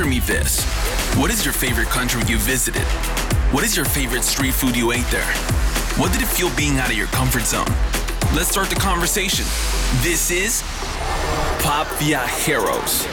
Answer me this. What is your favorite country you visited? What is your favorite street food you ate there? What did it feel being out of your comfort zone? Let's start the conversation. This is Pop Viajeros.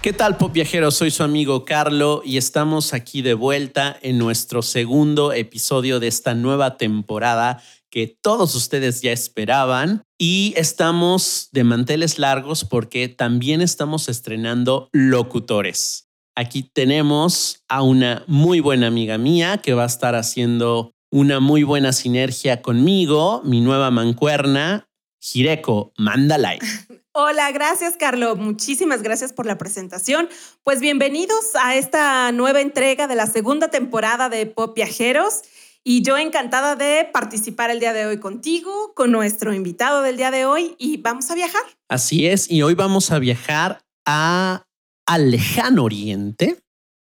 ¿Qué tal, Pop Viajeros? Soy su amigo Carlo y estamos aquí de vuelta en nuestro segundo episodio de esta nueva temporada que todos ustedes ya esperaban. Y estamos de manteles largos porque también estamos estrenando locutores. Aquí tenemos a una muy buena amiga mía que va a estar haciendo una muy buena sinergia conmigo, mi nueva mancuerna, Jireko Mandalay. Hola, gracias Carlo. Muchísimas gracias por la presentación. Pues bienvenidos a esta nueva entrega de la segunda temporada de Pop Viajeros. Y yo encantada de participar el día de hoy contigo, con nuestro invitado del día de hoy y vamos a viajar. Así es, y hoy vamos a viajar a al lejano oriente.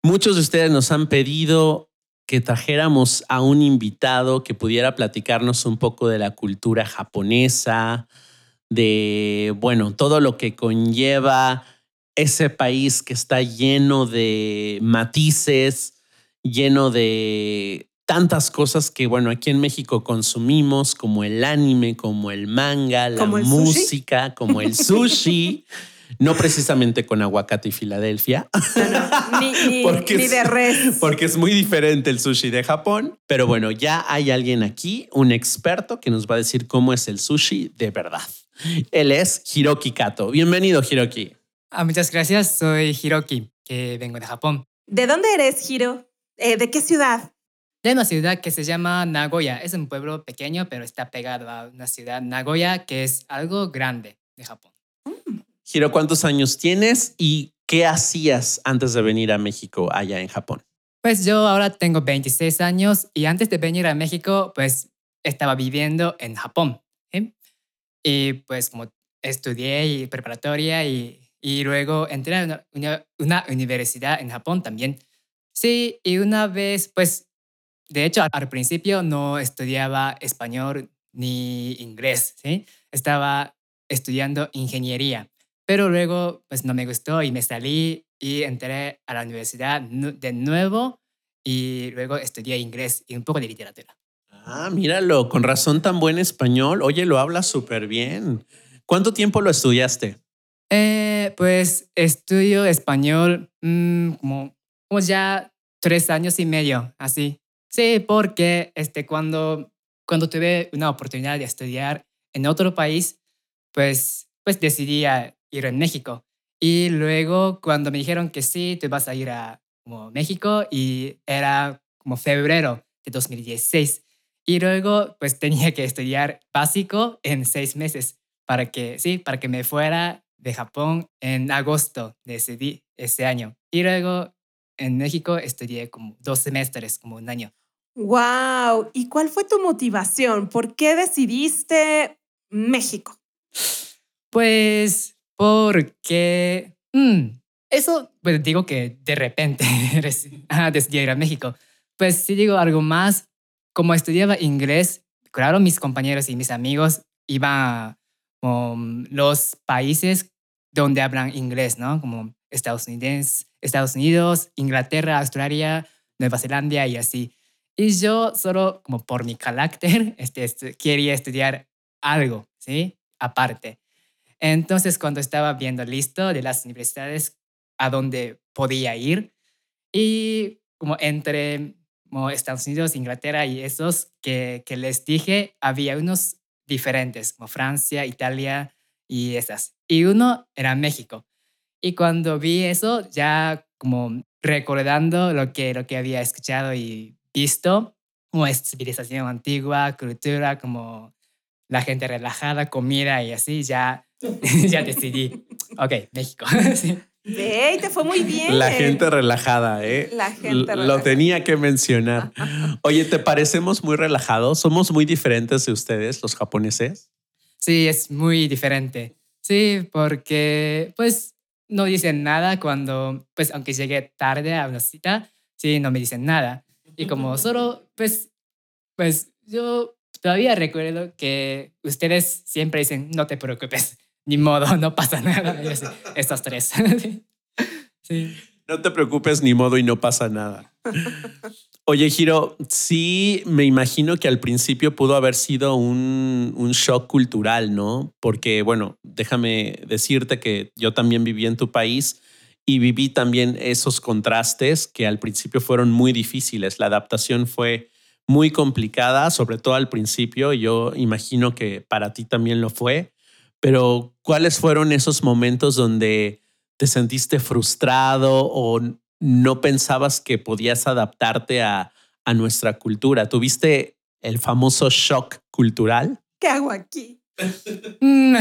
Muchos de ustedes nos han pedido que trajéramos a un invitado que pudiera platicarnos un poco de la cultura japonesa, de, bueno, todo lo que conlleva ese país que está lleno de matices, lleno de tantas cosas que, bueno, aquí en México consumimos, como el anime, como el manga, la música, como el sushi. No precisamente con aguacate y Filadelfia. ni, porque de res. Porque es muy diferente el sushi de Japón. Pero bueno, ya hay alguien aquí, un experto, que nos va a decir cómo es el sushi de verdad. Él es Hiroki Kato. Bienvenido, Hiroki. Ah, muchas gracias. Soy Hiroki, que vengo de Japón. ¿De dónde eres, Hiro? Eh, ¿De qué ciudad? De una ciudad que se llama Nagoya. Es un pueblo pequeño, pero está pegado a una ciudad Nagoya, que es algo grande de Japón. Hiro, ¿cuántos años tienes y qué hacías antes de venir a México allá en Japón? Pues yo ahora tengo 26 años y antes de venir a México, pues estaba viviendo en Japón. Y pues como estudié y preparatoria y, y luego entré a una, una, universidad en Japón también. Sí, y una vez, pues, de hecho, al principio no estudiaba español ni inglés, ¿sí? Estaba estudiando ingeniería. Pero luego, pues no me gustó y me salí y entré a la universidad de nuevo y luego estudié inglés y un poco de literatura. Ah, míralo, con razón tan buen español. Oye, lo hablas súper bien. ¿Cuánto tiempo lo estudiaste? Eh, pues estudio español mm, como, como ya tres años y medio, así. Sí, porque este, cuando, cuando tuve una oportunidad de estudiar en otro país, pues, pues decidí ir a México. Y luego cuando me dijeron que sí, tú vas a ir a como México y era como febrero de 2016. Y luego pues tenía que estudiar básico en seis meses para que, sí, para que me fuera de Japón en agosto de ese, ese año. Y luego en México estudié como dos semestres, como un año. ¡Wow! ¿Y cuál fue tu motivación? ¿Por qué decidiste México? Pues porque... Mm, eso, pues digo que de repente decidí ir a México. Pues si digo algo más, como estudiaba inglés, claro, mis compañeros y mis amigos iban a los países donde hablan inglés, ¿no? Como Estados Unidos, Estados Unidos, Inglaterra, Australia, Nueva Zelanda y así. Y yo solo, como por mi carácter, este, quería estudiar algo, ¿sí? Aparte. Entonces, cuando estaba viendo listo de las universidades a donde podía ir, y como entre como Estados Unidos, Inglaterra y esos que, que les dije, había unos diferentes, como Francia, Italia y esas. Y uno era México. Y cuando vi eso, ya como recordando lo que, lo que había escuchado y visto, como es civilización antigua, cultura, como la gente relajada, comida y así, ya ya decidí. Ok, México. sí. te fue muy bien. La gente relajada, ¿eh? La gente Lo tenía que mencionar. Oye, ¿te parecemos muy relajados? ¿Somos muy diferentes de ustedes, los japoneses? Sí, es muy diferente. Sí, porque pues no dicen nada cuando, pues aunque llegue tarde a una cita, sí, no me dicen nada. Y como solo, pues, pues yo todavía recuerdo que ustedes siempre dicen, no te preocupes ni modo, no pasa nada. Tres. sí. No te preocupes, ni modo y no pasa nada. Oye, Giro, sí me imagino que al principio pudo haber sido un, un, shock cultural, ¿no? Porque, bueno, déjame decirte que yo también viví en tu país y viví también esos contrastes que al principio fueron muy difíciles. La adaptación fue muy complicada, sobre todo al principio. Yo imagino que para ti también lo fue. Pero, ¿cuáles fueron esos momentos donde te sentiste frustrado o no pensabas que podías adaptarte a, a nuestra cultura? ¿Tuviste el famoso shock cultural? ¿Qué hago aquí? Mm,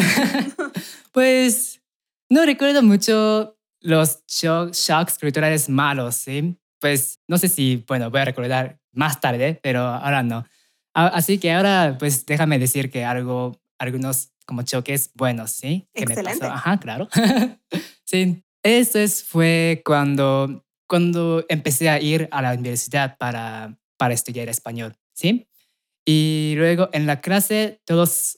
pues no recuerdo mucho los shocks culturales malos, ¿sí? Pues no sé si, bueno, voy a recordar más tarde, pero ahora no. Así que ahora, pues déjame decir que algo, algunos como choques buenos, ¿sí? Excelente. Ajá, claro. sí, eso es, fue cuando cuando empecé a ir a la universidad para, para estudiar español, ¿sí? Y luego en la clase todos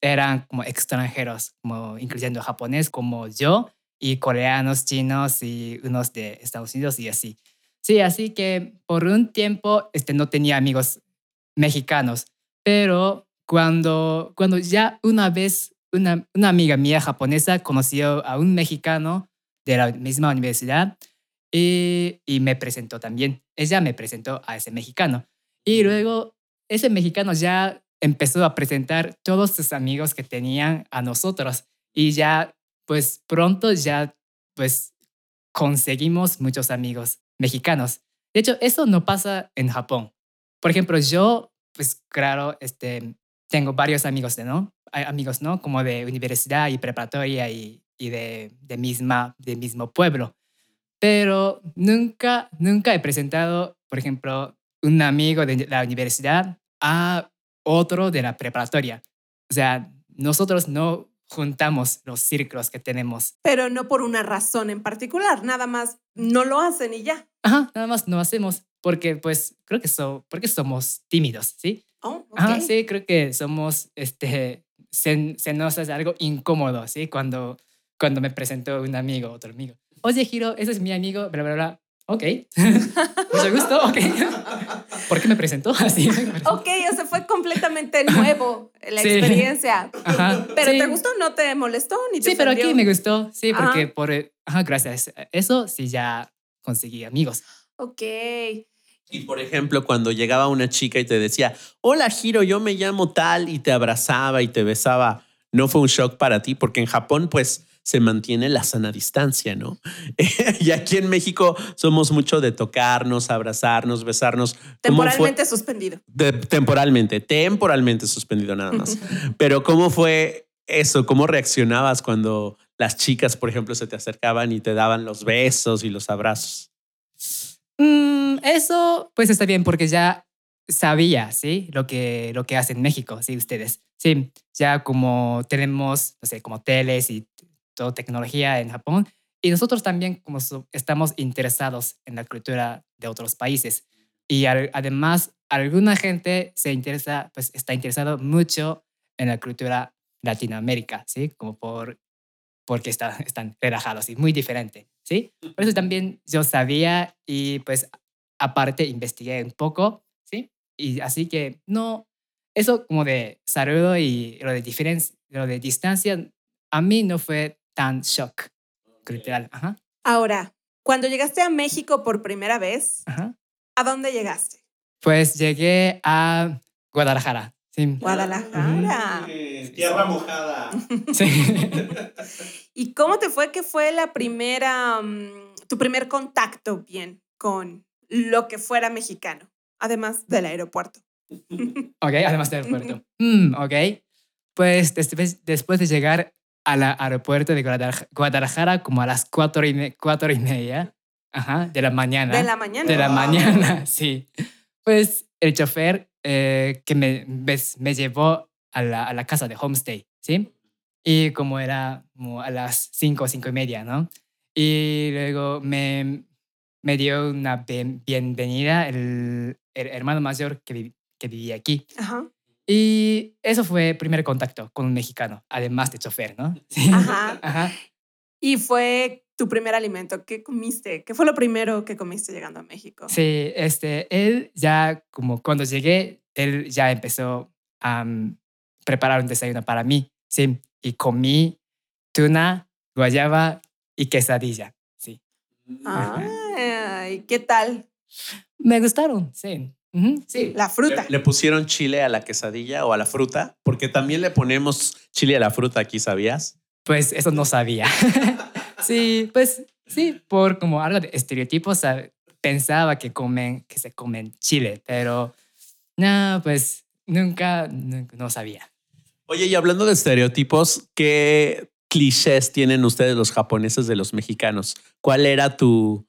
eran como extranjeros, como incluyendo japonés como yo, y coreanos, chinos y unos de Estados Unidos y así. Sí, así que por un tiempo este, no tenía amigos mexicanos, pero cuando, cuando ya una vez una, una amiga mía japonesa conoció a un mexicano de la misma universidad, y, y me presentó también. Ella me presentó a ese mexicano. Y luego ese mexicano ya empezó a presentar todos sus amigos que tenían a nosotros. Y ya, pues pronto ya, pues conseguimos muchos amigos mexicanos. De hecho, eso no pasa en Japón. Por ejemplo, yo, pues claro, este, tengo varios amigos, ¿no? Amigos, ¿no? Como de universidad y preparatoria y, y de, de, misma, de mismo pueblo pero nunca, nunca he presentado, por ejemplo, un amigo de la universidad a otro de la preparatoria. O sea, nosotros no juntamos los círculos que tenemos. Pero no por una razón en particular, nada más no lo hacen y ya. Ajá, nada más no hacemos porque pues creo que so, porque somos tímidos, ¿sí? Oh, okay. Ajá, sí, creo que somos, este, se, se nos hace algo incómodo, ¿sí? Cuando, cuando me presentó un amigo, otro amigo oye, Giro, ese es mi amigo, bla, bla, bla. Ok, mucho gusto, ok. ¿Por qué me presentó así? ok, o sea, fue completamente nuevo la experiencia. Ajá, pero ¿te gustó? ¿No te molestó? Ni te sí, pero aquí me gustó, sí, porque por, ajá, gracias a eso sí ya conseguí amigos. Ok. Y por ejemplo, cuando llegaba una chica y te decía, hola Giro, yo me llamo tal, y te abrazaba y te besaba, ¿no fue un shock para ti? Porque en Japón, pues se mantiene la sana distancia, ¿no? y aquí en México somos mucho de tocarnos, abrazarnos, besarnos. Temporalmente suspendido. temporalmente, temporalmente suspendido nada más. Pero ¿cómo fue eso? ¿Cómo reaccionabas cuando las chicas, por ejemplo, se te acercaban y te daban los besos y los abrazos? Mm, eso pues está bien porque ya sabía, ¿sí? Lo que, lo que hacen en México, ¿sí? Ustedes. Sí, ya como tenemos, no sé, como teles y todo tecnología en Japón. Y nosotros también como estamos interesados en la cultura de otros países. Y además, alguna gente se interesa, pues está interesado mucho en la cultura Latinoamérica, ¿sí? Como por, porque está, están relajados y muy diferente, ¿sí? Por eso también yo sabía y pues aparte investigué un poco, ¿sí? Y así que no, eso como de saludo y lo de diferencia, lo de distancia, a mí no fue tan shock. Ajá. Ahora, cuando llegaste a México por primera vez, ¿a dónde llegaste? Pues llegué a Guadalajara. Sí. Guadalajara. tierra mojada. Sí. ¿Y cómo te fue que fue la primera, mm, tu primer contacto bien con lo que fuera mexicano, además del aeropuerto? ok, además del aeropuerto. Mm, ok. Pues después, después de llegar al aeropuerto de Guadalajara como a las cuatro y, cuatro y media Ajá, de la mañana. De la mañana. De la mañana, sí. Pues el chofer eh, que me, me llevó a la, a la, casa de homestay, ¿sí? Y como era como a las cinco, cinco y media, ¿no? Y luego me, me dio una bienvenida el, el, hermano mayor que, que vivía aquí. Ajá. Y eso fue primer contacto con un mexicano, además de chofer, ¿no? Sí. Ajá. Ajá. Y fue tu primer alimento. ¿Qué comiste? ¿Qué fue lo primero que comiste llegando a México? Sí, este, él ya, como cuando llegué, él ya empezó a mm, preparar un desayuno para mí, sí, y comí tuna, guayaba y quesadilla, sí. Ay, ¿qué tal? Me gustaron, sí. Sí. La fruta. ¿Le pusieron chile a la quesadilla o a la fruta? Porque también le ponemos chile a la fruta aquí, ¿sabías? Pues eso no sabía. sí, pues sí, por como algo de estereotipos, sab- pensaba que comen, que se comen chile, pero no, pues nunca, nunca no sabía. Oye, y hablando de estereotipos, ¿qué clichés tienen ustedes los japoneses de los mexicanos? ¿Cuál era tu,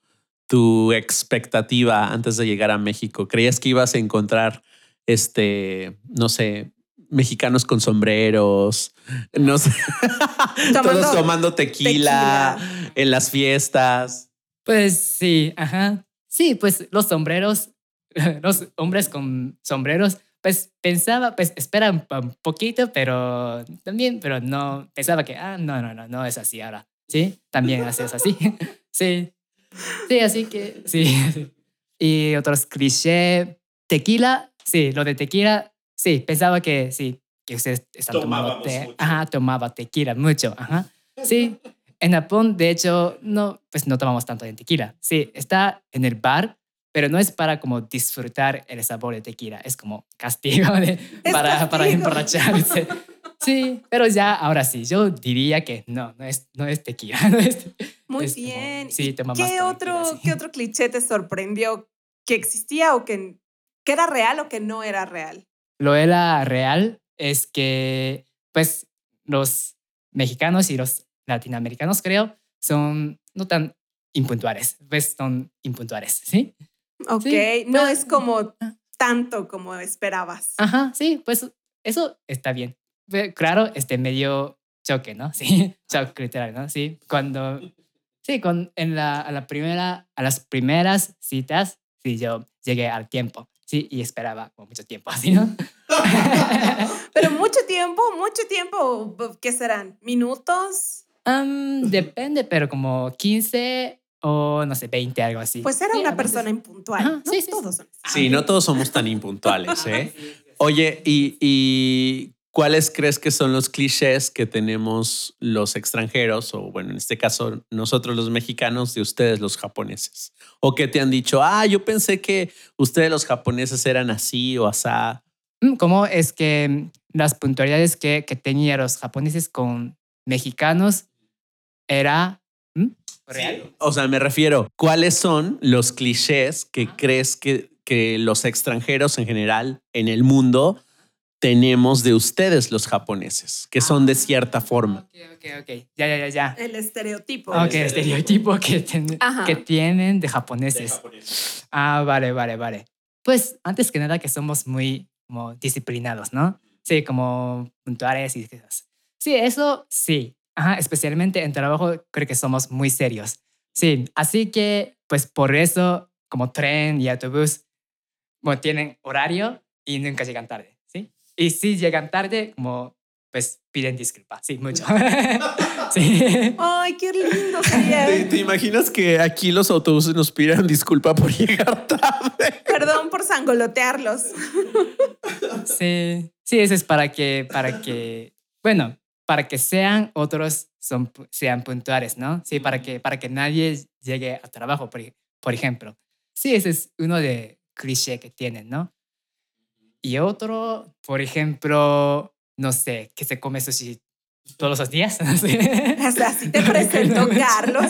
tu expectativa antes de llegar a México? ¿Creías que ibas a encontrar, este, no sé, mexicanos con sombreros, no sé, todos Tomando tequila, tequila. en las fiestas? Pues sí, ajá. Sí, pues los sombreros, los hombres con sombreros, pues pensaba, pues espera un poquito, pero también, pero no, pensaba que, ah, no, no, no, no es así ahora. Sí, también haces así. sí, sí, así que, sí. Y otros clichés, tequila, sí, lo de tequila, sí, pensaba que sí, que ustedes están tomando Tomábamos te, mucho. ajá, tomaba tequila mucho, ajá. Sí, en Japón, de hecho, no, pues no tomamos tanto de tequila. Sí, está en el bar, pero no es para como disfrutar el sabor de tequila, es como castigo de- para, para castigo. emborracharse. Sí, pero ya ahora sí, yo diría que no, no es, no es tequila. No es, Muy es como- bien. sí, ¿Y toma más ¿Qué otro, sí. ¿Qué otro cliché te sorprendió que existía o que, que era real o que no era real? Lo era real es que, pues, los mexicanos y los latinoamericanos, creo, son no tan impuntuales, pues son impuntuales, ¿sí? Ok, Sí, no pues- es como tanto como esperabas. Ajá, sí, pues eso está bien. Pe- Claro, este medio choque, ¿no? Sí, choque literal, ¿no? Sí, cuando, sí, con, en la, a la primera, a las primeras citas, sí, yo llegué al tiempo, sí, y esperaba como mucho tiempo, así, ¿no? Pero mucho tiempo, mucho tiempo, ¿qué serán? ¿Minutos? Am, depende, pero como 15 o no sé, 20, algo así. Pues era Sí, una veces. persona impuntual. Ajá, ¿no? sí, sí, Todos son. Sí, no todos somos tan impuntuales, ¿eh? Oye, ¿y, y cuáles crees que son los clichés que tenemos los extranjeros, o bueno, en este caso nosotros los mexicanos, de ustedes los japoneses? ¿O que te han dicho, ah, yo pensé que ustedes los japoneses eran así o asá? Mm, ¿Cómo es que mm, las puntualidades que, que tenían los japoneses con mexicanos era ¿mm? real? O sea, me refiero, ¿cuáles son los clichés que crees que, que los extranjeros en general en el mundo tenemos de ustedes los japoneses, que son de cierta forma? Ok, ok, ok. Ya, ya, ya, ya. El estereotipo. Ok, el estereotipo que, ten- que tienen de japoneses. Ah, vale, vale, vale. Pues antes que nada que somos muy como disciplinados, ¿no? Sí, como puntuales y cosas. Sí, eso sí. Ajá, especialmente en trabajo creo que somos muy serios. Sí, así que pues por eso como tren y autobús bueno, tienen horario y nunca llegan tarde. Y si llegan tarde, como pues piden disculpas, sí, mucho. sí. Ay, qué lindo ¿Te, sería. te imaginas que aquí los autobuses nos pidieran disculpa por llegar tarde? Perdón por sangolotearlos. Sí, sí, eso es para que, para que, bueno, para que sean otros, son, sean puntuales, ¿no? Sí, para que, para que nadie llegue a trabajo, por, por ejemplo. Sí, ese es uno de cliché que tienen, ¿no? Y otro, por ejemplo, no sé, que se come sushi todos los días. no sé. O sea, así te presentó Carlos.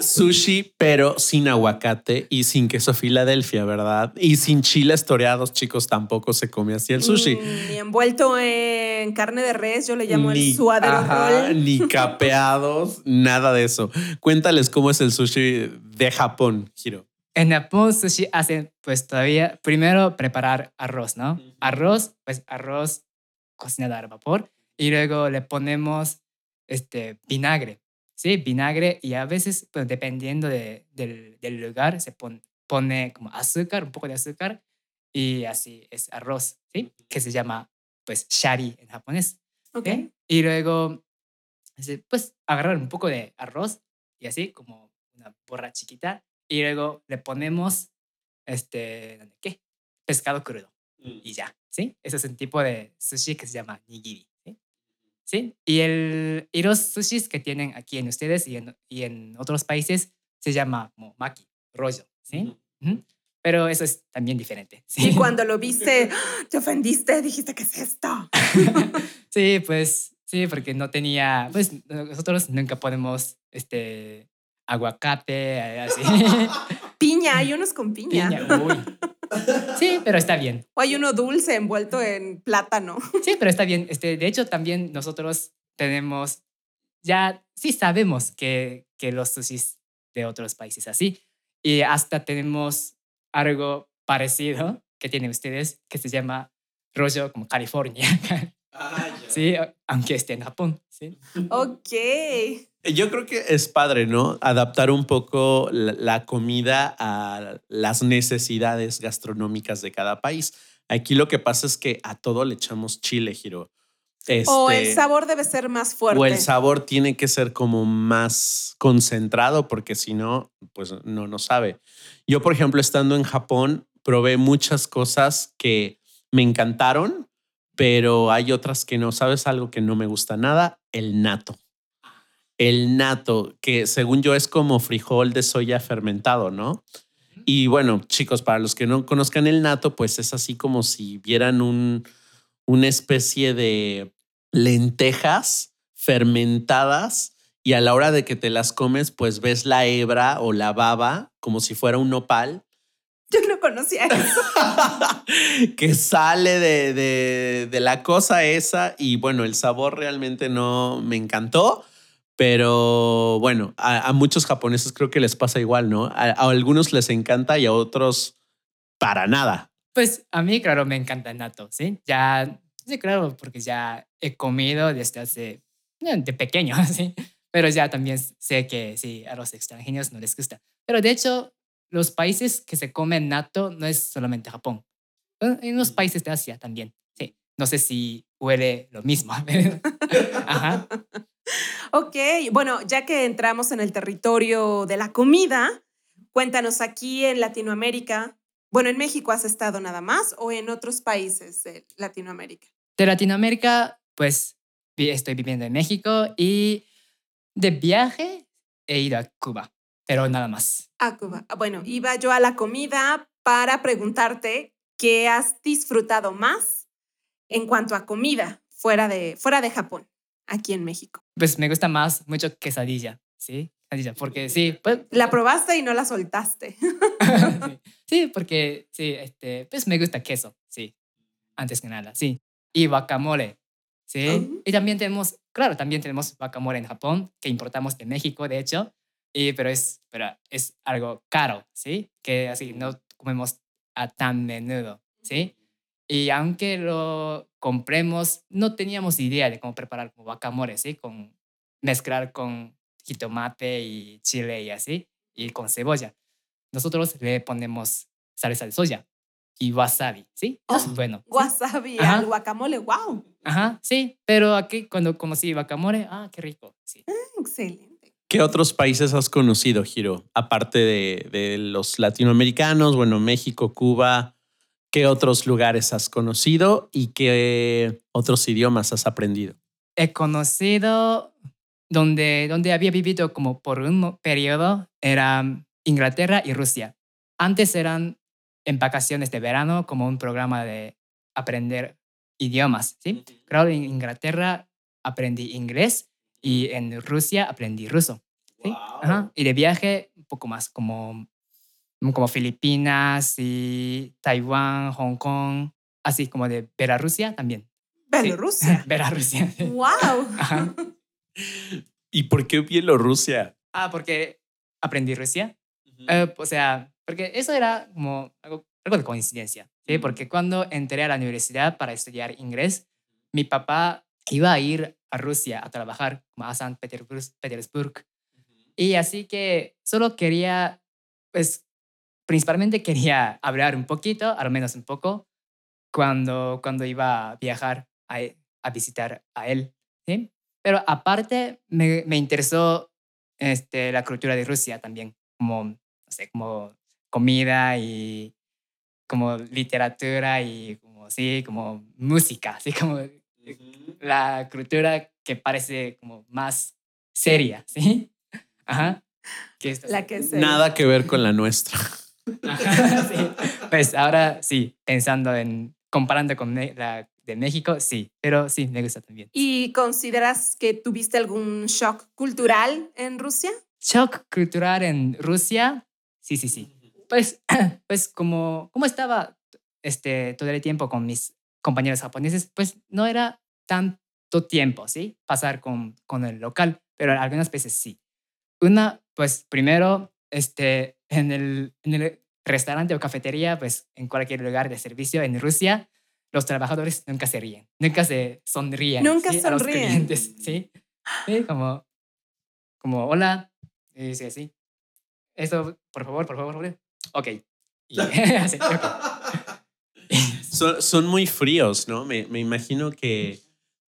Sushi, pero sin aguacate y sin queso Filadelfia, ¿verdad? Y sin chiles toreados, chicos, tampoco se come así el sushi. Mm, Ni envuelto en carne de res, yo le llamo Ni- el suadero ajá, roll. Ni capeados, nada de eso. Cuéntales cómo es el sushi de Japón, Hiro. En Japón sushi hacen pues todavía primero preparar arroz, ¿no? Ujú. Arroz, pues arroz cocinado al vapor y luego le ponemos este vinagre, ¿sí? Vinagre y a veces pues, dependiendo de- del, del lugar se pon- pone como azúcar, un poco de azúcar Y así es arroz, ¿sí? Que se llama, pues, shari en japonés. Ok. ¿sí? Y luego, pues, agarrar un poco de arroz y así, como una borra chiquita. Y luego le ponemos, este, ¿qué? Pescado crudo y ya, ¿sí? Ese es un tipo de sushi que se llama nigiri, ¿sí? ¿Sí? Y, el, y los sushis que tienen aquí en ustedes y en, y en otros países se llama como maki, rollo, ¿sí? Ujú. Pero eso es también diferente, ¿sí? Y cuando lo viste, te ofendiste, dijiste, ¿qué es esto? sí, pues, sí, porque no tenía, pues nosotros nunca ponemos, este, aguacate, eh, así. Piña, hay unos con piña. Piña, uy. Sí, pero está bien. O hay uno dulce envuelto en plátano. Sí, pero está bien. Este, de hecho, también nosotros tenemos, ya sí sabemos que, que los sushis de otros países así. Y hasta tenemos algo parecido que tienen ustedes que se llama rollo como California. sí, aunque esté en Japón. Sí. Ok. Yo creo que es padre, ¿no? Adaptar un poco la, la comida a las necesidades gastronómicas de cada país. Aquí lo que pasa es que a todo le echamos chile, Giro. o el Este, sabor debe ser más fuerte. o el sabor tiene que ser como más concentrado porque si no, pues no nos sabe. Yo, por ejemplo, estando en Japón, probé muchas cosas que me encantaron, pero hay otras que no. ¿Sabes algo que no me gusta nada? El nato. El nato, que según yo es como frijol de soya fermentado, ¿no? Y bueno, chicos, para los que no conozcan el nato, pues es así como si vieran un, una especie de lentejas fermentadas y a la hora de que te las comes, pues ves la hebra o la baba como si fuera un nopal Yo no conocía eso. que sale de, de- de la cosa esa y bueno, el sabor realmente no me encantó. Pero bueno, a, a muchos japoneses creo que les pasa igual, ¿no? A, a algunos les encanta y a otros para nada. Pues a mí, claro, me encanta el nato, ¿sí? Ya, sí, claro, porque ya he comido desde hace, eh, de pequeño, ¿sí? Pero ya también sé que sí, a los extranjeros no les gusta. Pero de hecho, los países que se comen nato no es solamente Japón. En los países de Asia también, sí. No sé si huele lo mismo. Ajá. Ok, bueno, ya que entramos en el territorio de la comida, cuéntanos aquí en Latinoamérica. Bueno, en México has estado nada más o en otros países de Latinoamérica. De Latinoamérica, pues estoy viviendo en México y de viaje he ido a Cuba, pero nada más. A Cuba. Bueno, iba yo a la comida para preguntarte qué has disfrutado más en cuanto a comida fuera de, fuera de Japón, aquí en México. Pues me gusta más mucho quesadilla, ¿sí? Quesadilla, porque sí, pues, La probaste y no la soltaste. sí, porque sí, este, pues me gusta queso, sí, antes que nada, sí. Y guacamole, sí. Oh. Y también tenemos, claro, también tenemos guacamole en Japón, que importamos de México, de hecho, y, pero, es, pero es algo caro, ¿sí? Que así no comemos a tan menudo, ¿sí? Y aunque lo compremos, no teníamos idea de cómo preparar como guacamole, ¿sí? Con mezclar con jitomate y chile y así, y con cebolla. Nosotros le ponemos salsa de soya y wasabi, ¿sí? Es Oh, bueno. ¿sí? Wasabi Ajá. al guacamole, wow. Ajá, sí, pero aquí cuando conocí guacamole, ah, qué rico, sí. Excelente. ¿Qué otros países has conocido, Giro? Aparte de, de los latinoamericanos, bueno, México, Cuba, ¿qué otros lugares has conocido y qué otros idiomas has aprendido? He conocido donde, donde había vivido como por un periodo, era Inglaterra y Rusia. Antes eran en vacaciones de verano como un programa de aprender idiomas, ¿sí? Claro, en Inglaterra aprendí inglés y en Rusia aprendí ruso. ¿sí? Ajá. Y de viaje un poco más como, como Filipinas y Taiwán, Hong Kong, así como de Bielorrusia también. Sí. Bielorrusia. Bielorrusia. sí. Wow. Ajá. ¿Y por qué Bielorrusia? Ah, porque aprendí Rusia. Eh, o sea, porque eso era como algo, algo de coincidencia, ¿sí? Porque cuando entré a la universidad para estudiar inglés, mi papá iba a ir a Rusia a trabajar como a San Petersburg, Petersburg. Y así que solo quería, pues, principalmente quería hablar un poquito, al menos un poco, cuando, cuando iba a viajar a, a visitar a él. ¿sí? Pero aparte me, me interesó este, la cultura de Rusia también, como, no sé, como comida y como literatura y como, sí, como música, así como la cultura que parece como más seria, ¿sí? Ajá. la que Nada que ver con la nuestra. Sí. Pues ahora sí, pensando en, comparando con la de México, sí, pero sí, me gusta también. ¿Y consideras que tuviste algún shock cultural en Rusia? Shock cultural en Rusia, sí, sí, sí. Pues, pues como, como estaba este, todo el tiempo con mis compañeros japoneses, pues no era tanto tiempo, ¿sí? Pasar con, con el local, pero algunas veces sí. Una, pues primero, este, en el, en el restaurante o cafetería, pues en cualquier lugar de servicio en Rusia, los trabajadores nunca se ríen, nunca se sonríen. Nunca ¿sí? sonríen. A los clientes, ¿sí? ¿sí? Como, como, hola, y dice así. Eso, por favor, por favor, por favor. Ok. Y, así, okay. son, son, muy fríos, ¿no? Me, me imagino que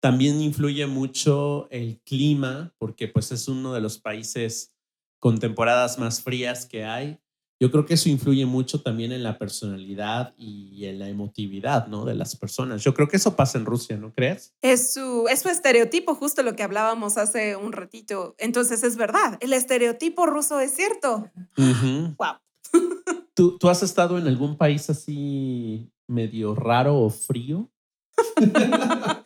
también influye mucho el clima, porque pues es uno de los países con temporadas más frías que hay. Yo creo que eso influye mucho también en la personalidad y en la emotividad, ¿no? De las personas. Yo creo que eso pasa en Rusia, ¿no crees? Es su, es su estereotipo, justo lo que hablábamos hace un ratito. Entonces es verdad, el estereotipo ruso es cierto. Wow. ¿Tú, ¿Tú has estado en algún país así medio raro o frío?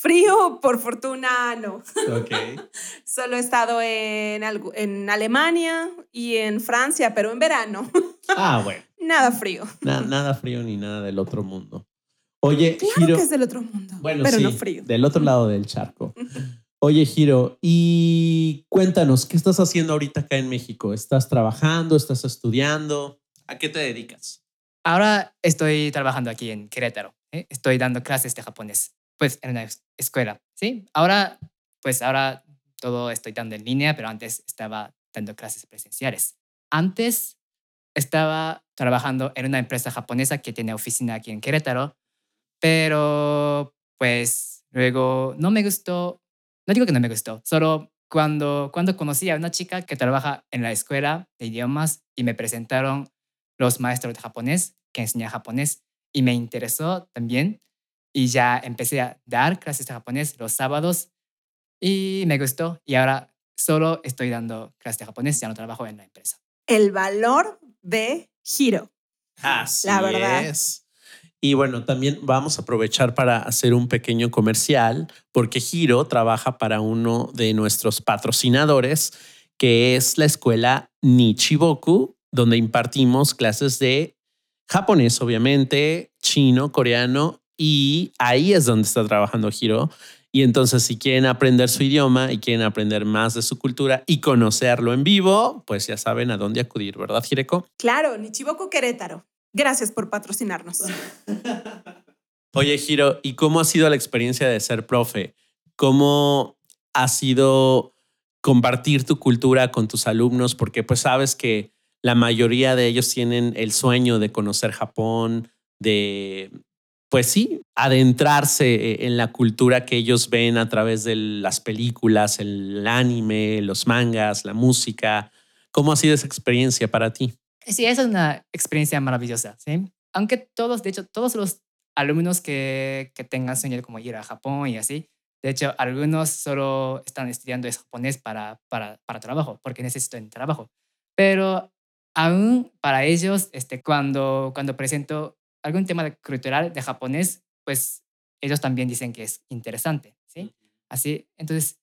Frío, por fortuna, no. Okay. Solo he estado en, en Alemania y en Francia, pero en verano. Ah, bueno. Nada frío. nada frío ni nada del otro mundo. Oye, claro que es del otro mundo, bueno, pero sí, no frío. Del otro lado del charco. Oye, Giro, y cuéntanos, ¿qué estás haciendo ahorita acá en México? ¿Estás trabajando? ¿Estás estudiando? ¿A qué te dedicas? Ahora estoy trabajando aquí en Querétaro. ¿eh? Estoy dando clases de japonés pues en una escuela, ¿sí? Ahora, pues ahora todo estoy dando en línea, pero antes estaba dando clases presenciales. Antes estaba trabajando en una empresa japonesa que tiene oficina aquí en Querétaro, pero pues luego no me gustó, no digo que no me gustó, solo cuando, cuando conocí a una chica que trabaja en la escuela de idiomas y me presentaron los maestros de japonés que enseñan japonés y me interesó también y ya empecé a dar clases de japonés los sábados y me gustó y ahora solo estoy dando clases de japonés, ya no trabajo en la empresa. El valor de Giro. Así la verdad. es. Y bueno, también vamos a aprovechar para hacer un pequeño comercial, porque Giro trabaja para uno de nuestros patrocinadores, que es la escuela Nichiboku, donde impartimos clases de japonés, obviamente, chino, coreano y ahí es donde está trabajando Hiro. Y entonces, si quieren aprender su idioma y quieren aprender más de su cultura y conocerlo en vivo, pues ya saben a dónde acudir, ¿verdad, Hireko? Claro, Nichiboku Querétaro. Gracias por patrocinarnos. Oye, Hiro, ¿y cómo ha sido la experiencia de ser profe? ¿Cómo ha sido compartir tu cultura con tus alumnos? Porque pues sabes que la mayoría de ellos tienen el sueño de conocer Japón, de pues sí, adentrarse eh, en la cultura que ellos ven a través de las películas, el anime, los mangas, la música. ¿Cómo ha sido esa experiencia para ti? Sí, es una experiencia maravillosa, ¿sí? Aunque todos, de hecho, todos los alumnos que, que tengan sueño como ir a Japón y así, de hecho, algunos solo están estudiando japonés para, para, para trabajo, porque necesitan trabajo. Pero aún para ellos, este, cuando, cuando presento algún tema cultural de japonés, pues ellos también dicen que es interesante, ¿sí? Así, entonces,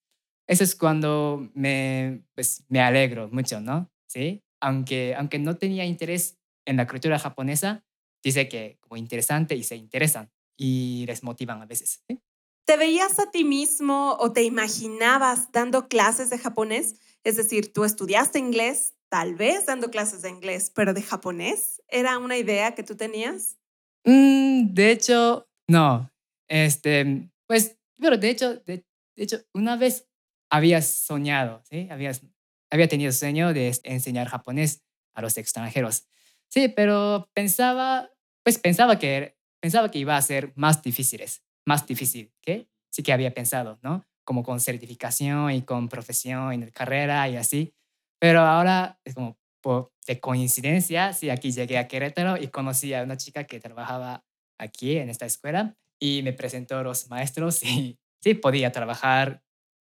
eso es cuando me, pues, me alegro mucho, ¿no? ¿Sí? Aunque, aunque no tenía interés en la cultura japonesa, dice que como interesante y se interesan y les motivan a veces. ¿sí? ¿Te veías a ti mismo o te imaginabas dando clases de japonés? Es decir, tú estudiaste inglés, tal vez dando clases de inglés, pero de japonés, ¿era una idea que tú tenías? Mm, de hecho, no. Este, pues, pero de hecho, de, hecho, una vez había soñado, ¿sí? Había, había tenido sueño de enseñar japonés a los extranjeros. Sí, pero pensaba, pues pensaba que, pensaba que iba a ser más difíciles, más difícil que sí que había pensado, ¿no? Como con certificación y con profesión y carrera y así. Pero ahora es como por, de coincidencia, sí, aquí llegué a Querétaro y conocí a una chica que trabajaba aquí en esta escuela y me presentó a los maestros y sí, podía trabajar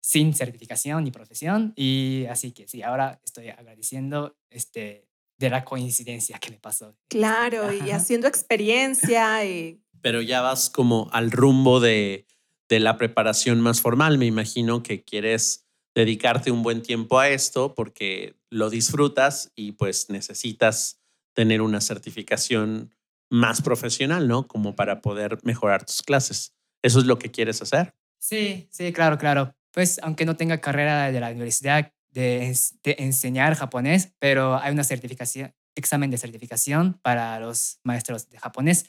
sin certificación ni profesión y así que sí, ahora estoy agradeciendo este, de la coincidencia que me pasó. Claro, y haciendo experiencia. Y... Pero ya vas como al rumbo de, de la preparación más formal. Me imagino que quieres dedicarte un buen tiempo a esto porque lo disfrutas y pues necesitas tener una certificación más profesional, ¿no? Como para poder mejorar tus clases. ¿Eso es lo que quieres hacer? Sí, sí, claro, claro. Pues aunque no tenga carrera de la universidad, de, enseñar japonés, pero hay una certificación, examen de certificación para los maestros de japonés.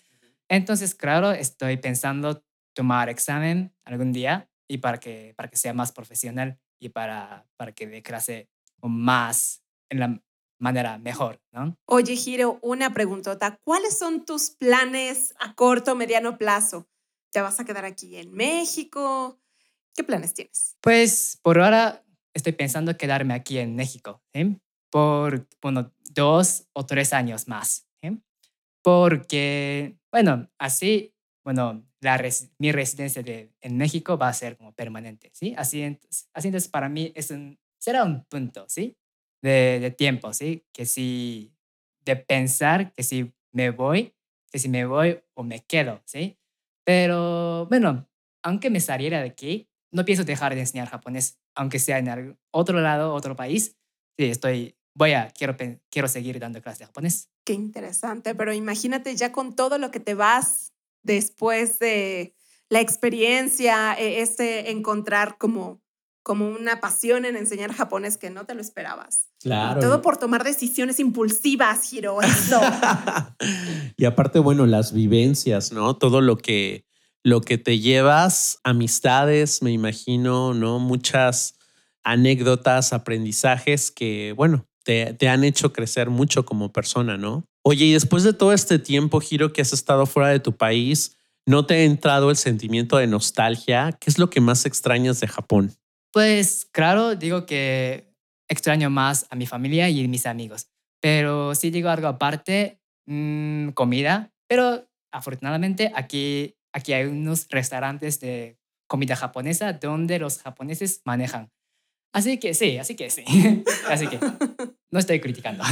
Entonces, claro, estoy pensando tomar examen algún día y para que, para que sea más profesional y para, para que dé clase más en la manera mejor, ¿no? Oye, Giro, una preguntota. ¿Cuáles son tus planes a corto o mediano plazo? ¿Ya vas a quedar aquí en México? ¿Qué planes tienes? Pues por ahora estoy pensando quedarme aquí en México, ¿eh? por, bueno, dos o tres años más. ¿eh? Porque, bueno, así, bueno, la mi residencia de, en México va a ser como permanente, ¿sí? Así, entonces, así entonces para mí es un, será un punto, ¿sí? De, de tiempo, ¿sí? Que si, de pensar que si me voy, que si me voy o me quedo, ¿sí? Pero, bueno, aunque me saliera de aquí, no pienso dejar de enseñar japonés aunque sea en otro lado, otro país, sí, estoy, voy a, quiero, quiero seguir dando clases de japonés. Qué interesante, pero imagínate ya con todo lo que te vas después de la experiencia, e, este encontrar como, como una pasión en enseñar japonés que no te lo esperabas. Claro. todo por tomar decisiones impulsivas, Hiro. y aparte, bueno, las vivencias, ¿no? Todo lo que lo que te llevas, amistades, me imagino, ¿no? Muchas anécdotas, aprendizajes que, bueno, te, te, han hecho crecer mucho como persona, ¿no? Oye, y después de todo este tiempo, Giro, que has estado fuera de tu país, ¿no te ha entrado el sentimiento de nostalgia? ¿Qué es lo que más extrañas de Japón? Pues claro, digo que extraño más a mi familia y a mis amigos, pero sí digo algo aparte, mmm, comida, pero afortunadamente aquí aquí hay unos restaurantes de comida japonesa donde los japoneses manejan. Así que sí, así que sí. Así que no estoy criticando.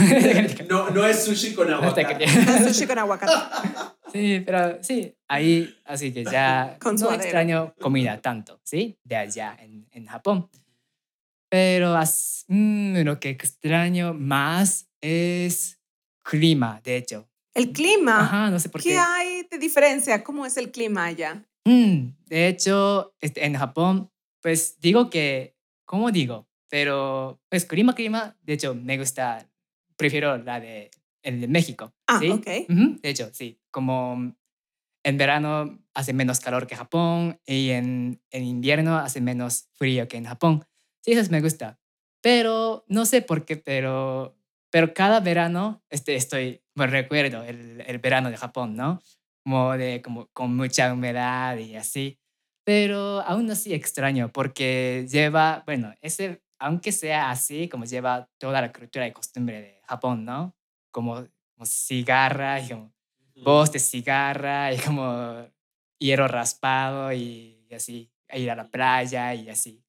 No, no es sushi con aguacate. No, es sushi con aguacate. Sí, pero sí, ahí, así que ya no extraño comida tanto, ¿sí? De allá en, en Japón. Pero mm, lo que extraño más es clima, de hecho. El clima. Ajá, no sé por qué. ¿Qué hay de diferencia? ¿Cómo es el clima allá? Mm, de hecho, este, en Japón, pues digo que, ¿cómo digo? Pero, pues clima, clima, de hecho, me gusta, prefiero la de, el de México. Ah, ¿sí? ok. De hecho, sí, como en verano hace menos calor que Japón y en, en invierno hace menos frío que en Japón. Sí, eso me gusta. Pero no sé por qué, pero pero cada verano este, estoy, me recuerdo el, el verano de Japón, ¿no? Como, de, como con mucha humedad y así. Pero aún así extraño porque lleva, bueno, ese, aunque sea así, como lleva toda la cultura y costumbre de Japón, ¿no? Como, como cigarra y como voz de cigarra y como hierro raspado y, y así, ir a la playa y así.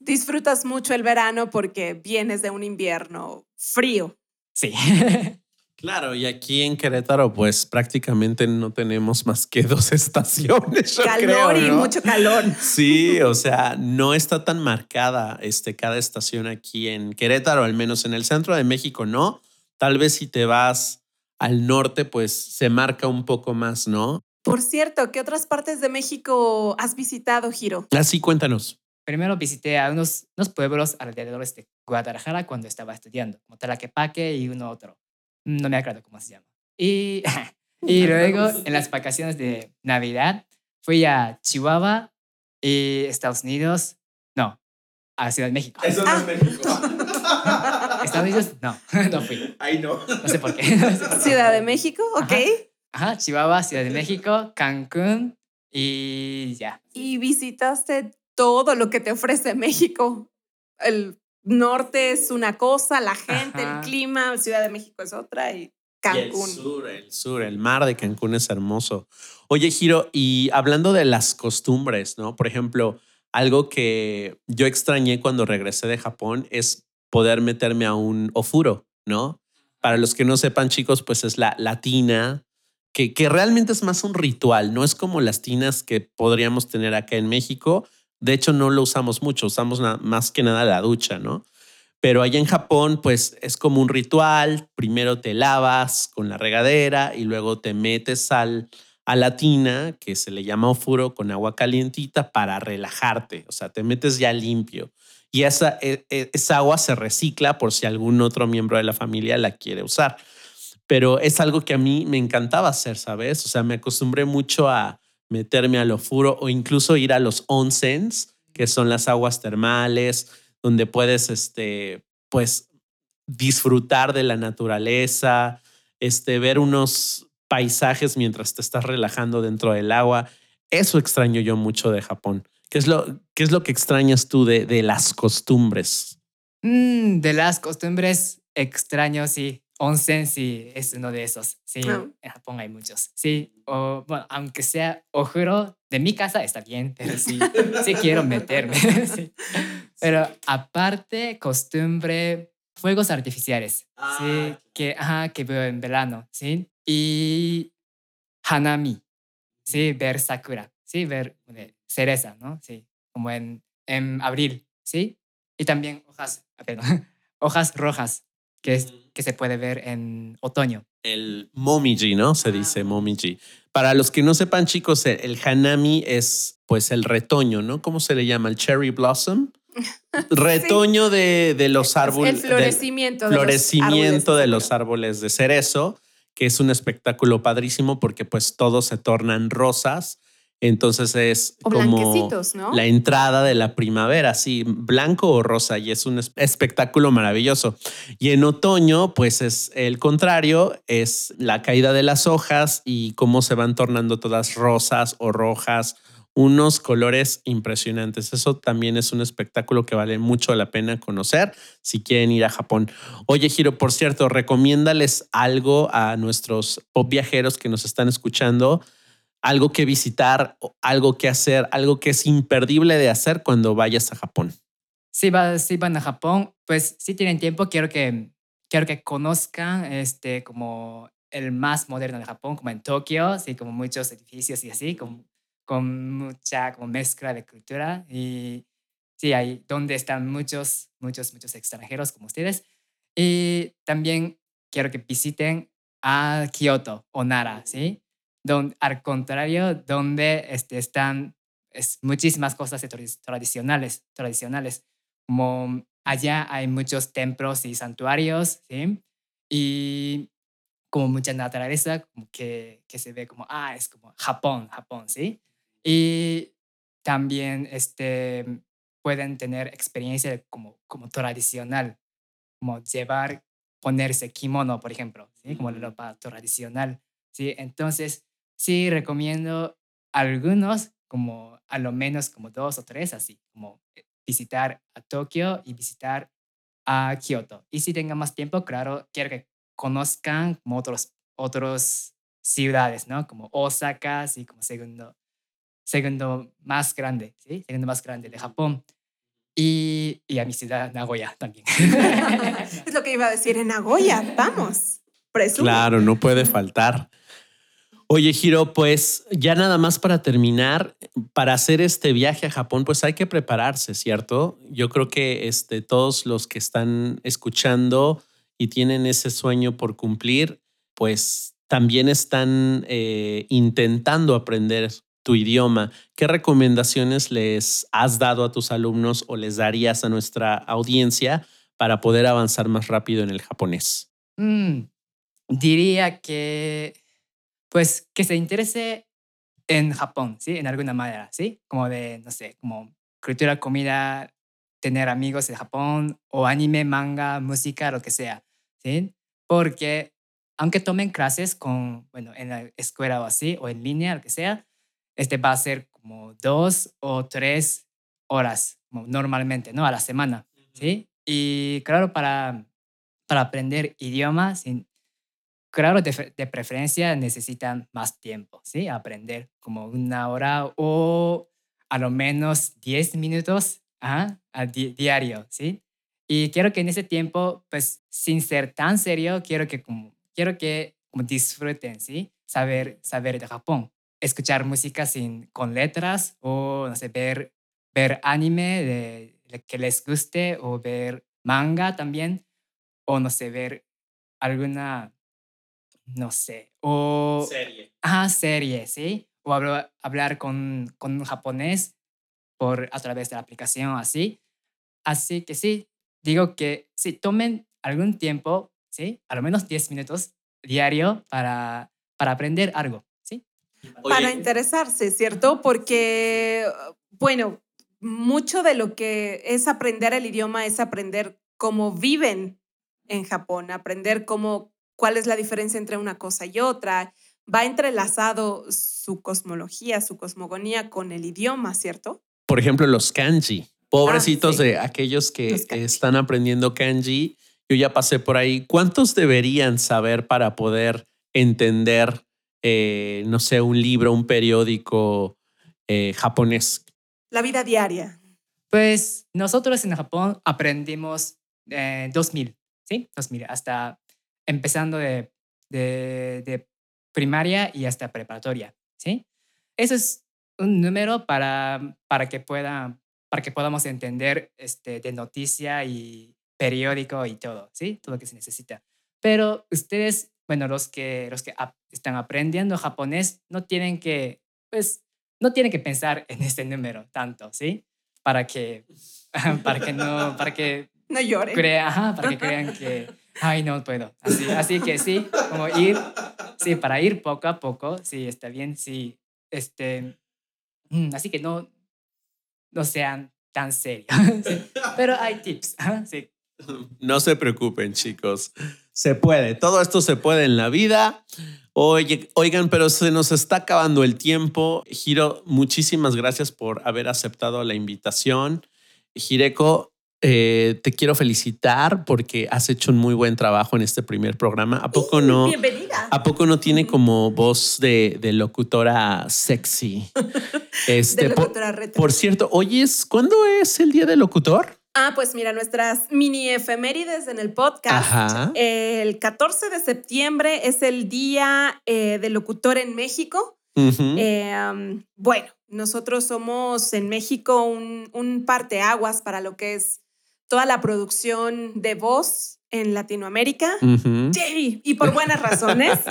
Disfrutas mucho el verano porque vienes de un invierno frío. Sí. Claro, y aquí en Querétaro, pues prácticamente no tenemos más que dos estaciones. calor y mucho calor. Sí, o sea, no está tan marcada este, cada estación aquí en Querétaro, al menos en el centro de México, no. Tal vez si te vas al norte, pues se marca un poco más, ¿no? Por cierto, ¿qué otras partes de México has visitado, Giro? Así, cuéntanos primero visité a unos, unos pueblos alrededores de Guadalajara cuando estaba estudiando, como Tlaquepaque y uno otro. No me acuerdo cómo se llama. Y, y luego, en las vacaciones de Navidad, fui a Chihuahua y Estados Unidos. No, a Ciudad de México. Eso no es México. Estados Unidos, no, no fui. Ay, no. No sé por qué. Ciudad de México, ok. Ajá, Chihuahua, Ciudad de México, Cancún y ya. Y visitaste todo lo que te ofrece México. El norte es una cosa, la gente, Ajá. el clima, Ciudad de México es otra y Y Cancún. el sur, el sur, el mar de Cancún es hermoso. Oye, Giro, y hablando de las costumbres, ¿no? Por ejemplo, algo que yo extrañé cuando regresé de Japón es poder meterme a un ofuro, ¿no? Para los que no sepan, chicos, pues es la latina, que, que realmente es más un ritual, no es como las tinas que podríamos tener acá en México. De hecho, no lo usamos mucho, usamos más que nada la ducha, ¿no? Pero allá en Japón, pues es como un ritual. Primero te lavas con la regadera y luego te metes al, a la tina, que se le llama ofuro, con agua calientita para relajarte. O sea, te metes ya limpio. Y esa, e- e- esa agua se recicla por si algún otro miembro de la familia la quiere usar. Pero es algo que a mí me encantaba hacer, ¿sabes? O sea, me acostumbré mucho a meterme al ofuro o incluso ir a los onsens, que son las aguas termales, donde puedes, este, pues, disfrutar de la naturaleza, este, ver unos paisajes mientras te estás relajando dentro del agua. Eso extraño yo mucho de Japón. ¿Qué es lo, qué es lo que extrañas tú de, de las costumbres? Mm, de las costumbres extraños, sí. Onsen, sí, es uno de esos. Sí, Ah. en Japón hay muchos. Sí, o, bueno, aunque sea ojuro de mi casa, está bien, pero sí, sí quiero meterme. sí. Pero aparte, costumbre, fuegos artificiales. sí, Ah, que, ajá, que veo en verano, ¿sí? Y hanami, sí, ver sakura, sí, ver eh, cereza, ¿no? Sí, como en, en abril, ¿sí? Y también hojas, ah, perdón, hojas rojas, que, es, que se puede ver en otoño. El momiji, ¿no? Se Ah. dice momiji. Para los que no sepan, chicos, el, el hanami es pues el retoño, ¿no? ¿Cómo se le llama? El cherry blossom. Retoño de, de los árboles. El florecimiento. de los florecimiento árboles de los árboles de cerezo, que es un espectáculo padrísimo porque pues todos se tornan rosas. Entonces es O como blanquecitos, ¿no? la entrada de la primavera, sí, blanco o rosa, y es un es- espectáculo maravilloso. Y en otoño, pues es el contrario, es la caída de las hojas y cómo se van tornando todas rosas o rojas, unos colores impresionantes. Eso también es un espectáculo que vale mucho la pena conocer si quieren ir a Japón. Oye, Giro, por cierto, recomiéndales algo a nuestros pop viajeros que nos están escuchando algo que visitar, algo que hacer, algo que es imperdible de hacer cuando vayas a Japón. Si, va, si van a Japón, pues si tienen tiempo, quiero que, quiero que conozcan este, como el más moderno de Japón, como en Tokio, sí, como muchos edificios y así, con, con mucha como mezcla de cultura. Y sí, ahí donde están muchos, muchos, muchos extranjeros como ustedes. Y también quiero que visiten a Kioto o Nara, ¿sí? Don, al contrario, donde este, están es, muchísimas cosas tradicionales, tradicionales como allá hay muchos templos y santuarios, ¿sí? Y como mucha naturaleza, como que, que se ve como, ah, es como Japón, Japón, ¿sí? Y también este, pueden tener experiencia como, como tradicional, como llevar, ponerse kimono, por ejemplo, ¿sí? Como ropa tradicional, ¿sí? Entonces, sí recomiendo algunos, como a lo menos como dos o tres, así, como eh, visitar a Tokio y visitar a Kioto. Y si tengan más tiempo, claro, quiero que conozcan como otros, otros ciudades, ¿no? Como Osaka, sí, como segundo, segundo más grande, ¿sí? Segundo más grande de Japón. Y, y a mi ciudad, Nagoya, también. Es lo que iba a decir en Nagoya. Vamos. Presume. Claro, no puede faltar. Oye, Giro, pues ya nada más para terminar, para hacer este viaje a Japón, pues hay que prepararse, ¿cierto? Yo creo que este, todos los que están escuchando y tienen ese sueño por cumplir, pues también están eh, intentando aprender tu idioma. ¿Qué recomendaciones les has dado a tus alumnos o les darías a nuestra audiencia para poder avanzar más rápido en el japonés? Mm, diría que, pues, que se interese en Japón, ¿sí? En alguna manera, ¿sí? Como de, no sé, como cultura, comida, tener amigos de Japón o anime, manga, música, lo que sea, ¿sí? Porque aunque tomen clases con, bueno, en la escuela o así, o en línea, lo que sea, este va a ser como dos o tres horas normalmente, ¿no? A la semana, ¿sí? Y claro, para, para aprender idiomas, claro, de, de, preferencia necesitan más tiempo, ¿sí? Aprender como una hora o a lo menos 10 minutos a diario, ¿sí? Y quiero que en ese tiempo, pues sin ser tan serio, quiero que como, quiero que como disfruten, ¿sí? Saber, saber de Japón. Escuchar música sin, con letras o, no sé, ver, ver anime de, que les guste o ver manga también o, no sé, ver alguna, no sé, o... Serie. Ah, serie, ¿sí? O hablar, hablar con, con un japonés por, a través de la aplicación así. Así que sí, digo que sí, tomen algún tiempo, ¿sí? A lo menos 10 minutos diario para, para aprender algo, ¿sí? Para interesarse, ¿cierto? Porque, bueno, mucho de lo que es aprender el idioma es aprender cómo viven en Japón, aprender cómo, cuál es la diferencia entre una cosa y otra. Va entrelazado su cosmología, su cosmogonía con el idioma, ¿cierto? por ejemplo, los kanji. Pobrecitos ah, de aquellos que están aprendiendo kanji. Yo ya pasé por ahí. ¿Cuántos deberían saber para poder entender, eh, no sé, un libro, un periódico eh, japonés? La vida diaria. Pues nosotros en Japón aprendimos eh, 2000, ¿sí? 2000, hasta empezando de, de, de primaria y hasta preparatoria, ¿sí? Eso es un número para, para, que, pueda, para que podamos entender este, de noticia y periódico y todo, ¿sí? Todo lo que se necesita. Pero ustedes, bueno, los que, los que están aprendiendo japonés no tienen que, pues, no tienen que pensar en este número tanto, ¿sí? Para que, para que no, para que no lloren. Crea, para que crean que, ay, no puedo. Así, que sí, como ir, sí, para ir poco a poco, sí, está bien, sí, este, Mm, así que no, no sean tan serios. Pero hay tips. Sí. No se preocupen, chicos. Se puede. Todo esto se puede en la vida. Oye, oigan, pero se nos está acabando el tiempo. Giro, muchísimas gracias por haber aceptado la invitación. Gireko, eh, te quiero felicitar porque has hecho un muy buen trabajo en este primer programa. ¿A poco no? Bienvenida. ¿A poco no tiene como voz de, locutora sexy? Este, de locutora por, por cierto, oye, ¿cuándo es el día del locutor? Ah, pues mira, nuestras mini efemérides en el podcast. El 14 de septiembre es el día eh, del locutor en México. Eh, bueno, nosotros somos en México un, un parteaguas para lo que es toda la producción de voz en Latinoamérica. y por buenas razones.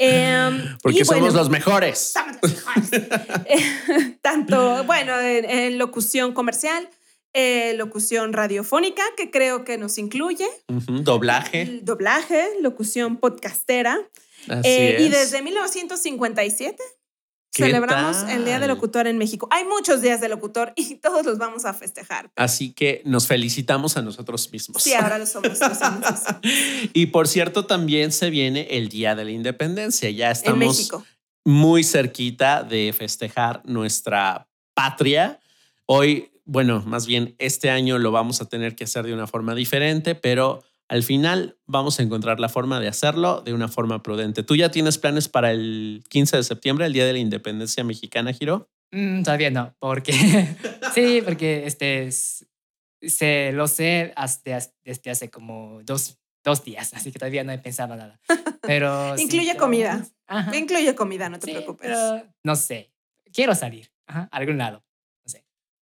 Em, Porque somos los mejores. Tanto, bueno, en, locución comercial, eh, locución radiofónica, que creo que nos incluye. Doblaje. doblaje, locución podcastera. Eh, y desde 1957 Celebramos el Día del Locutor en México. Hay muchos días de locutor y todos los vamos a festejar. Así que nos felicitamos a nosotros mismos. Sí, ahora lo somos. y por cierto, también se viene el Día de la Independencia. Ya estamos muy cerquita de festejar nuestra patria. Hoy, bueno, más bien este año lo vamos a tener que hacer de una forma diferente, pero al final vamos a encontrar la forma de hacerlo de una forma prudente. ¿Tú ya tienes planes para el 15 de septiembre, el Día de la Independencia Mexicana, Giro? Mm, todavía no, porque sí, porque este se lo sé hasta, desde hace como dos, dos días, así que todavía no he pensado nada. Pero incluye comida. Incluye comida, no te preocupes. no sé, quiero salir a algún lado.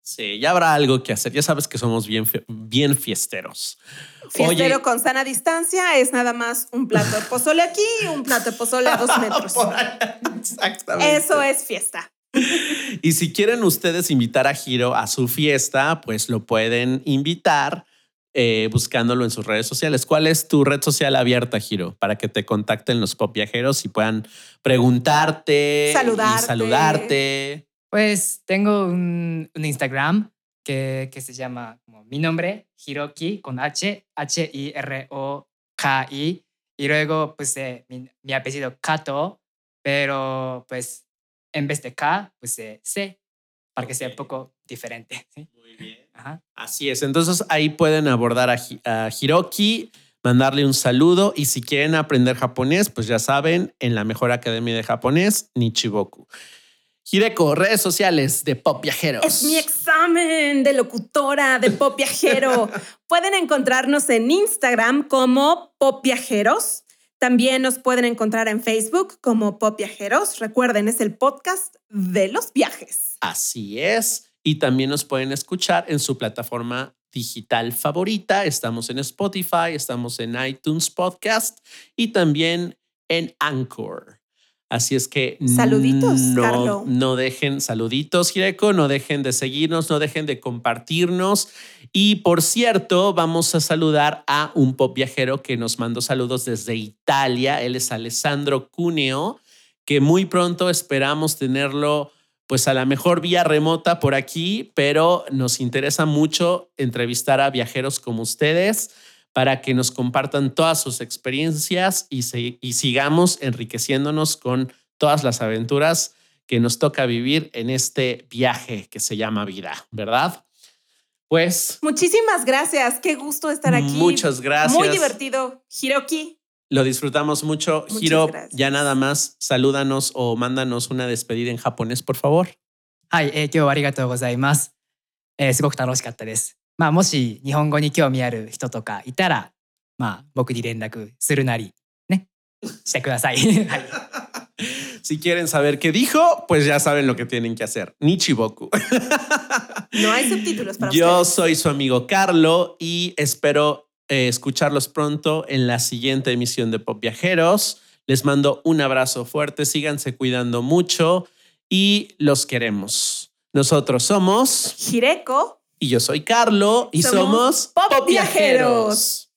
Sí, ya habrá algo que hacer. Ya sabes que somos bien, bien fiesteros. Fiestero con sana distancia es nada más un plato de pozole aquí y un plato de pozole a dos metros. Exactamente. Eso es fiesta. Y si quieren ustedes invitar a Giro a su fiesta, pues lo pueden invitar eh, buscándolo en sus redes sociales. ¿Cuál es tu red social abierta, Giro? Para que te contacten los pop viajeros y puedan preguntarte, saludarte. saludarte. Pues tengo un, Instagram que, que se llama como mi nombre, Hiroki, con H, H-I-R-O-K-I. Y luego puse mi, mi apellido Kato, pero pues en vez de K, puse C, para que sea un poco diferente. ¿sí? Muy bien. Ajá. Así es. Entonces ahí pueden abordar a, a Hiroki, mandarle un saludo y si quieren aprender japonés, pues ya saben, en la mejor academia de japonés, Nichiboku. Hireko, redes sociales de Pop Viajeros. Es mi examen de locutora de Pop Viajero. Pueden encontrarnos en Instagram como Pop Viajeros. También nos pueden encontrar en Facebook como Pop Viajeros. Recuerden, es el podcast de los viajes. Así es. Y también nos pueden escuchar en su plataforma digital favorita. Estamos en Spotify, estamos en iTunes Podcast y también en Anchor. Así es que Saluditos, no, Carlo. no dejen saluditos, Gireko, no dejen de seguirnos, no dejen de compartirnos. Y por cierto, vamos a saludar a un pop viajero que nos mandó saludos desde Italia. Él es Alessandro Cuneo, que muy pronto esperamos tenerlo pues a la mejor vía remota por aquí, pero nos interesa mucho entrevistar a viajeros como ustedes para que nos compartan todas sus experiencias y, se- y sigamos enriqueciéndonos con todas las aventuras que nos toca vivir en este viaje que se llama vida, ¿verdad? Pues Muchísimas gracias. Qué gusto estar aquí. muchas gracias. Muy divertido. Hiroki, Lo disfrutamos mucho. Muchas Hiro, gracias. ya nada más, salúdanos o mándanos una despedida en japonés, por favor. はい、えー今日はありがとうございます。えーすごく楽しかったです。 まあ、もし日本語に興味ある人とかいたら、まあ、僕に連絡するなり、ね、してください。はい。 Si quieren saber qué dijo, pues ya saben lo que tienen que hacer. Nichiboku. no hay subtítulos para Yo ustedes. soy su amigo Carlo y espero eh, escucharlos pronto en la siguiente emisión de Pop Viajeros. Les mando un abrazo fuerte, síganse cuidando mucho y los queremos. Nosotros somos, Hireko. y yo soy Carlo, y Somos somos, Pop Viajeros.